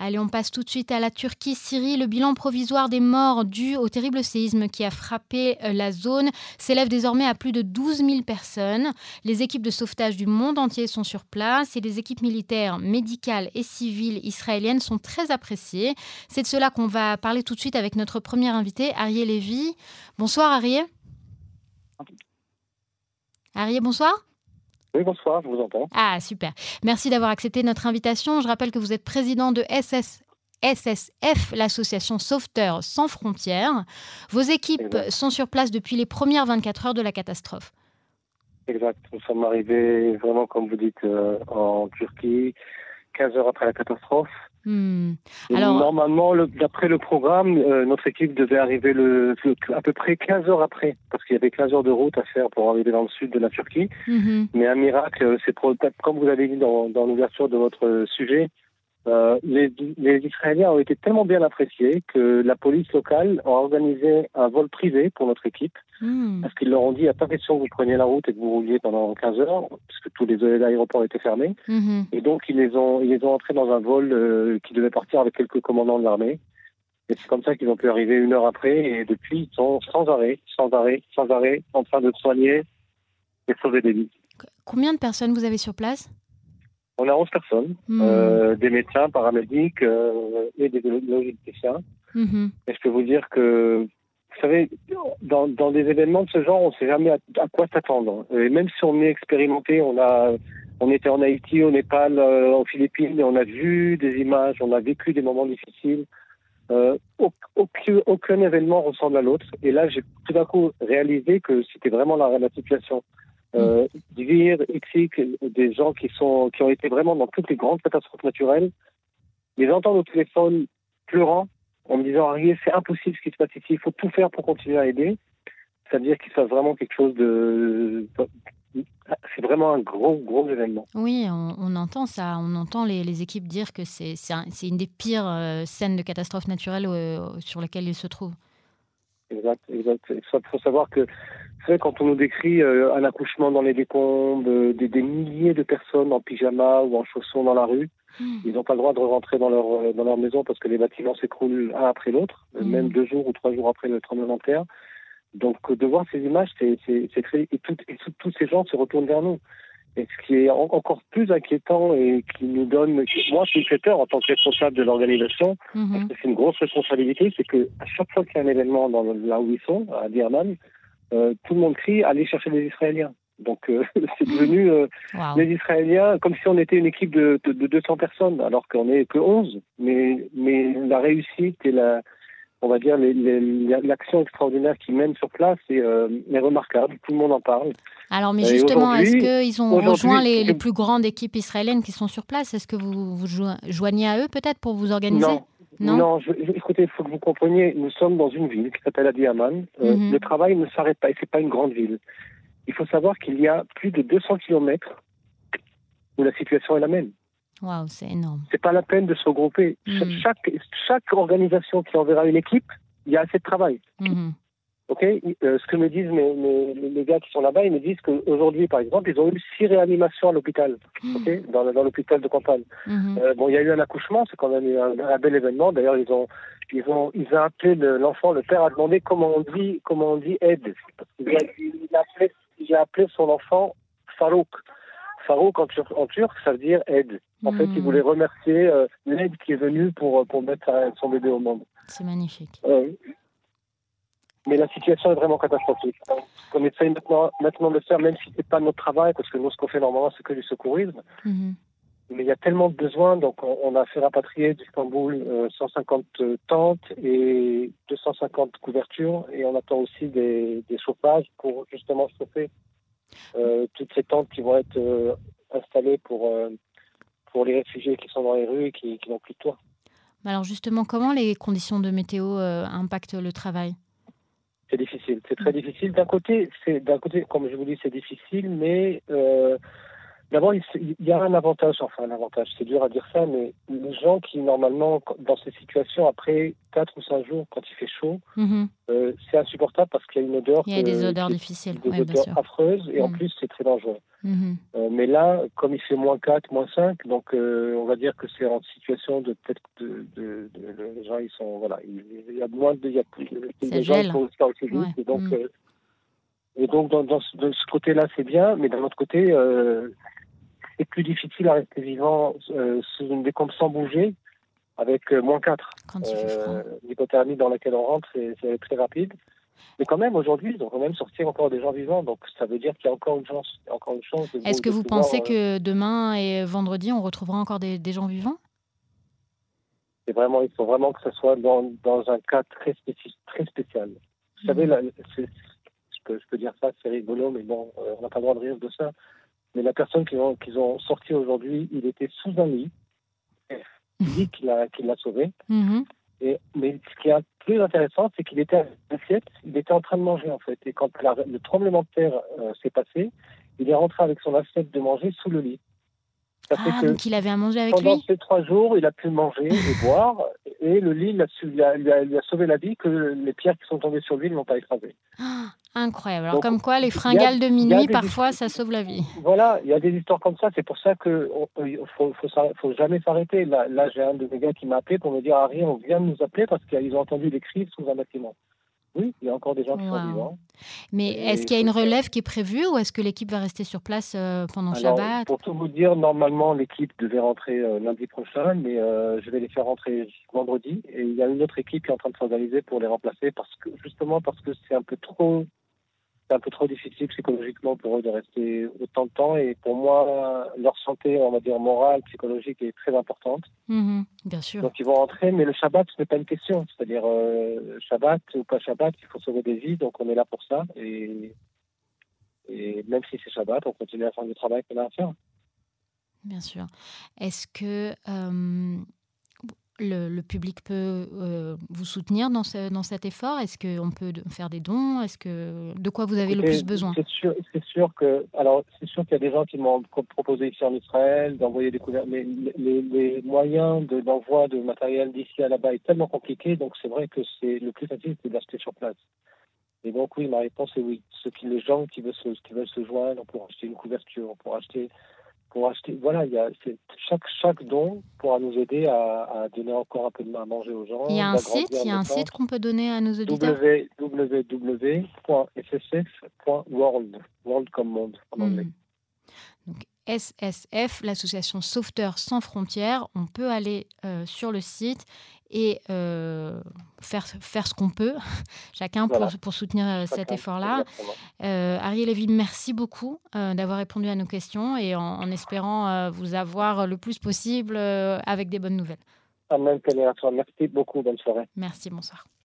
Allez, on passe tout de suite à la Turquie. Syrie, le bilan provisoire des morts dû au terrible séisme qui a frappé euh, la zone s'élève désormais à plus de 12 000 personnes. Les équipes de sauvetage du monde entier sont sur place et les équipes militaires, médicales et civiles israéliennes sont très appréciées. C'est de cela qu'on va parler tout de suite avec notre premier invité, Arié Lévy. Bonsoir Arié. Arié, bonsoir. Oui, bonsoir, je vous entends. Ah, super. Merci d'avoir accepté notre invitation. Je rappelle que vous êtes président de SS, SSF, l'association Sauveteurs sans frontières. Vos équipes sont sur place depuis les premières 24 heures de la catastrophe. Exact. Nous sommes arrivés vraiment, comme vous dites, euh, en Turquie, 15 heures après la catastrophe. Hmm. Alors, Normalement, d'après le programme, euh, notre équipe devait arriver le, à peu près 15 heures après, parce qu'il y avait 15 heures de route à faire pour arriver dans le sud de la Turquie. Mhm. Mais un miracle, c'est comme vous avez dit dans, dans l'ouverture de votre sujet, euh, les, les, Israéliens ont été tellement bien appréciés que la police locale a organisé un vol privé pour notre équipe, hmm. parce qu'ils leur ont dit, il n'y a pas question que vous preniez la route et que vous rouliez pendant 15 heures, puisque tous les aéroports étaient fermés. Hmm. Et donc, ils les ont, ils les ont entrés dans un vol euh, qui devait partir avec quelques commandants de l'armée. Et c'est comme ça qu'ils ont pu arriver une heure après, et depuis, ils sont sans arrêt, sans arrêt, sans arrêt, en train de soigner et sauver des vies. Combien de personnes vous avez sur place? On a 11 personnes, hmm. euh, des médecins, paramédics euh, et des logisticiens. Hmm. Et je peux vous dire que, vous savez, dans, des événements de ce genre, on ne sait jamais à, quoi s'attendre. Et même si on est expérimenté, on a, on était en Haïti, au Népal, euh, en Philippines, et on a vu des images, on a vécu des moments difficiles. Aucun, aucun, événement ressemble à l'autre. Et là, j'ai tout d'un coup réalisé que c'était vraiment la, la situation euh, dire des gens qui, sont, qui ont été vraiment dans toutes les grandes catastrophes naturelles, les entendre au téléphone pleurant en me disant Arié, c'est impossible ce qui se passe ici, il faut tout faire pour continuer à aider. C'est-à-dire qu'il se passe vraiment quelque chose de. C'est vraiment un gros, gros événement. Oui, on, entend ça. On entend les, équipes dire que c'est une des pires euh, scènes de catastrophes naturelles euh, sur lesquelles ils se trouvent. Exact, exact. Il faut savoir que quand on nous décrit euh, un accouchement dans les décombres, euh, des, milliers de personnes en pyjama ou en chaussons dans la rue, hmm. ils n'ont pas le droit de rentrer dans leur, euh, dans leur maison parce que les bâtiments s'écroulent un après l'autre, hmm. même deux jours ou trois jours après le tremblement de terre. Donc de voir ces images, c'est très... Et, et tous ces gens se retournent vers nous. Et ce qui est encore plus inquiétant et qui nous donne, moi, qui me fait peur en tant que responsable de l'organisation, hmm. parce que c'est une grosse responsabilité, c'est que à chaque fois qu'il y a un événement dans là où ils sont, à Diaman, euh, tout le monde crie allez chercher les Israéliens. Donc euh, c'est devenu euh, les Israéliens comme si on était une équipe de, de, 200 personnes, alors qu'on n'est que 11. Mais, mais la réussite et la, on va dire l'action extraordinaire qu'ils mènent sur place est, est, remarquable. Tout le monde en parle. Alors, mais justement, est-ce qu'ils ont rejoint les, les, plus grandes équipes israéliennes qui sont sur place? Est-ce que vous vous joignez à eux peut-être pour vous organiser? Non, non, écoutez, il faut que vous compreniez, nous sommes dans une ville qui s'appelle Adiaman. Euh, mhm. Le travail ne s'arrête pas et c'est pas une grande ville. Il faut savoir qu'il y a plus de 200 kilomètres où la situation est la même. Waouh, c'est énorme. C'est pas la peine de se regrouper. Mhm. Chaque, chaque organisation qui enverra une équipe, il y a assez de travail. Mhm. Ok, euh, ce que me disent mes, les gars qui sont là-bas, ils me disent qu'aujourd'hui, par exemple, ils ont eu six réanimations à l'hôpital, ok, dans, dans l'hôpital de campagne. Hmm. Euh, bon, il y a eu un accouchement, c'est quand même un, un bel événement. D'ailleurs, ils ont, ils ont, ils ont appelé l'enfant, le, père a demandé comment on dit, comment on dit aide. Il a, il a, appelé, il a appelé son enfant Farouk. Farouk en, en turc, ça veut dire aide. En fait, il hmm. voulait remercier euh, l'aide qui est venue pour, pour mettre son bébé au monde. C'est magnifique. Mais la situation est vraiment catastrophique. On essaye maintenant, maintenant de le faire, même si ce n'est pas notre travail, parce que nous, ce qu'on fait normalement, c'est que du secourisme. Mhm. Mais il y a tellement de besoins, donc on, a fait rapatrier d'Istanbul 150 euh, tentes et 250 couvertures, et on attend aussi des, chauffages pour justement chauffer euh, toutes ces tentes qui vont être euh, installées pour, pour les réfugiés qui sont dans les rues et qui, qui n'ont plus de toit. Alors justement, comment les conditions de météo impactent le travail? C'est difficile, c'est très difficile. D'un côté, c'est d'un côté, comme je vous dis, c'est difficile, mais euh, D'abord, il y a un avantage, enfin un avantage, c'est dur à dire ça, mais les gens qui, normalement, dans ces situations, après 4 ou 5 jours, quand il fait chaud, mhm. euh, c'est insupportable parce qu'il y a une odeur. Il y a des odeurs difficiles. Des odeurs affreuses, et en mhm. plus, c'est très dangereux. Mhm. Euh, mais là, comme il fait moins 4, moins 5, donc euh, on va dire que c'est en situation de peut-être de, de, Les gens, ils sont. Voilà, il, y a moins de. Il y a plus, de gens qui sont aussi vite, et donc. et donc, dans, dans, de ce côté-là, c'est bien, mais d'un autre côté, c'est plus difficile à rester vivant euh, sous une décompe sans bouger avec euh, moins 4. Euh, l'hypothermie dans laquelle on rentre, c'est très rapide. Mais quand même, aujourd'hui, ils ont quand même sorti encore des gens vivants. Donc, ça veut dire qu'il y a encore une chance. chance Est-ce que vous pensez que demain et vendredi, on retrouvera encore des, gens vivants? C'est vraiment, il faut vraiment que ce soit dans, dans un cas très, spécifique, très spécial. Vous savez, mmh. là, je, peux, je peux dire ça, c'est rigolo, mais bon, on n'a pas le droit de rire de ça. Mais la personne qu'ils ont, qu'ils ont sorti aujourd'hui, il était sous un lit. Il dit qu'il l'a, sauvé. Mm-hmm. Et, mais ce qui est plus intéressant, c'est qu'il était à l'assiette, il était en train de manger en fait. Et quand le tremblement de terre euh, s'est passé, il est rentré avec son assiette de manger sous le lit. ah, donc il avait à manger avec lui? Pendant ces trois jours, il a pu manger et boire. Et le lit, lui, a, lui, a, sauvé la vie que les pierres qui sont tombées sur lui ne l'ont pas écrasé. Ah, Incroyable. Alors, comme quoi, les fringales de minuit, parfois, ça sauve la vie. Voilà, il y a des histoires comme ça. C'est pour ça qu'il ne faut, faut, jamais s'arrêter. Là, là j'ai un de mes gars qui m'a appelé pour me dire Harry, on vient de nous appeler parce qu'ils ont entendu des cris sous un bâtiment. Oui, il y a encore des gens qui sont vivants. Mais est-ce qu'il y a une relève qui est prévue ou est-ce que l'équipe va rester sur place euh, pendant Alors, Shabbat? Pour tout vous dire, normalement, l'équipe devait rentrer euh, lundi prochain, mais euh, je vais les faire rentrer vendredi. Et il y a une autre équipe qui est en train de s'organiser pour les remplacer parce que justement parce que c'est un peu trop c'est un peu trop difficile psychologiquement pour eux de rester autant de temps. Et pour moi, leur santé, on va dire morale, psychologique, est très importante. Mhm, bien sûr. Donc ils vont rentrer, mais le Shabbat, ce n'est pas une question. C'est-à-dire, euh, Shabbat ou pas Shabbat, il faut sauver des vies, donc on est là pour ça. Et, et même si c'est Shabbat, on continue à faire le travail qu'on a à faire. Bien sûr. Est-ce que euh, le, public peut euh, vous soutenir dans, ce, dans cet effort? Est-ce qu'on peut faire des dons? Est-ce que de quoi vous avez le plus besoin? C'est sûr, c'est sûr que alors c'est sûr qu'il y a des gens qui m'ont proposé ici en Israël d'envoyer des couvertures, mais les, les moyens de, d'envoi de matériel d'ici à là-bas est tellement compliqué, donc c'est vrai que c'est le plus facile, c'est d'acheter sur place. Et donc oui, ma réponse est oui. Ceux qui, les gens qui veulent se, qui veulent se joindre pour acheter une couverture, pour acheter pour acheter. Voilà, il y a, chaque, chaque don pourra nous aider à, donner encore un peu de main à manger aux gens. Il y a un site, il y a un site qu'on peut donner à nos auditeurs. www.ssf.world, world comme monde en anglais. Hmm. Donc SSF, l'association Sauveteurs sans frontières, on peut aller euh, sur le site et euh, faire, faire ce qu'on peut, chacun pour, pour, soutenir euh, cet effort-là. Ariel Lévy, merci beaucoup d'avoir répondu à nos questions et en, espérant vous avoir le plus possible avec des bonnes nouvelles. Merci beaucoup, bonne soirée. Merci, bonsoir.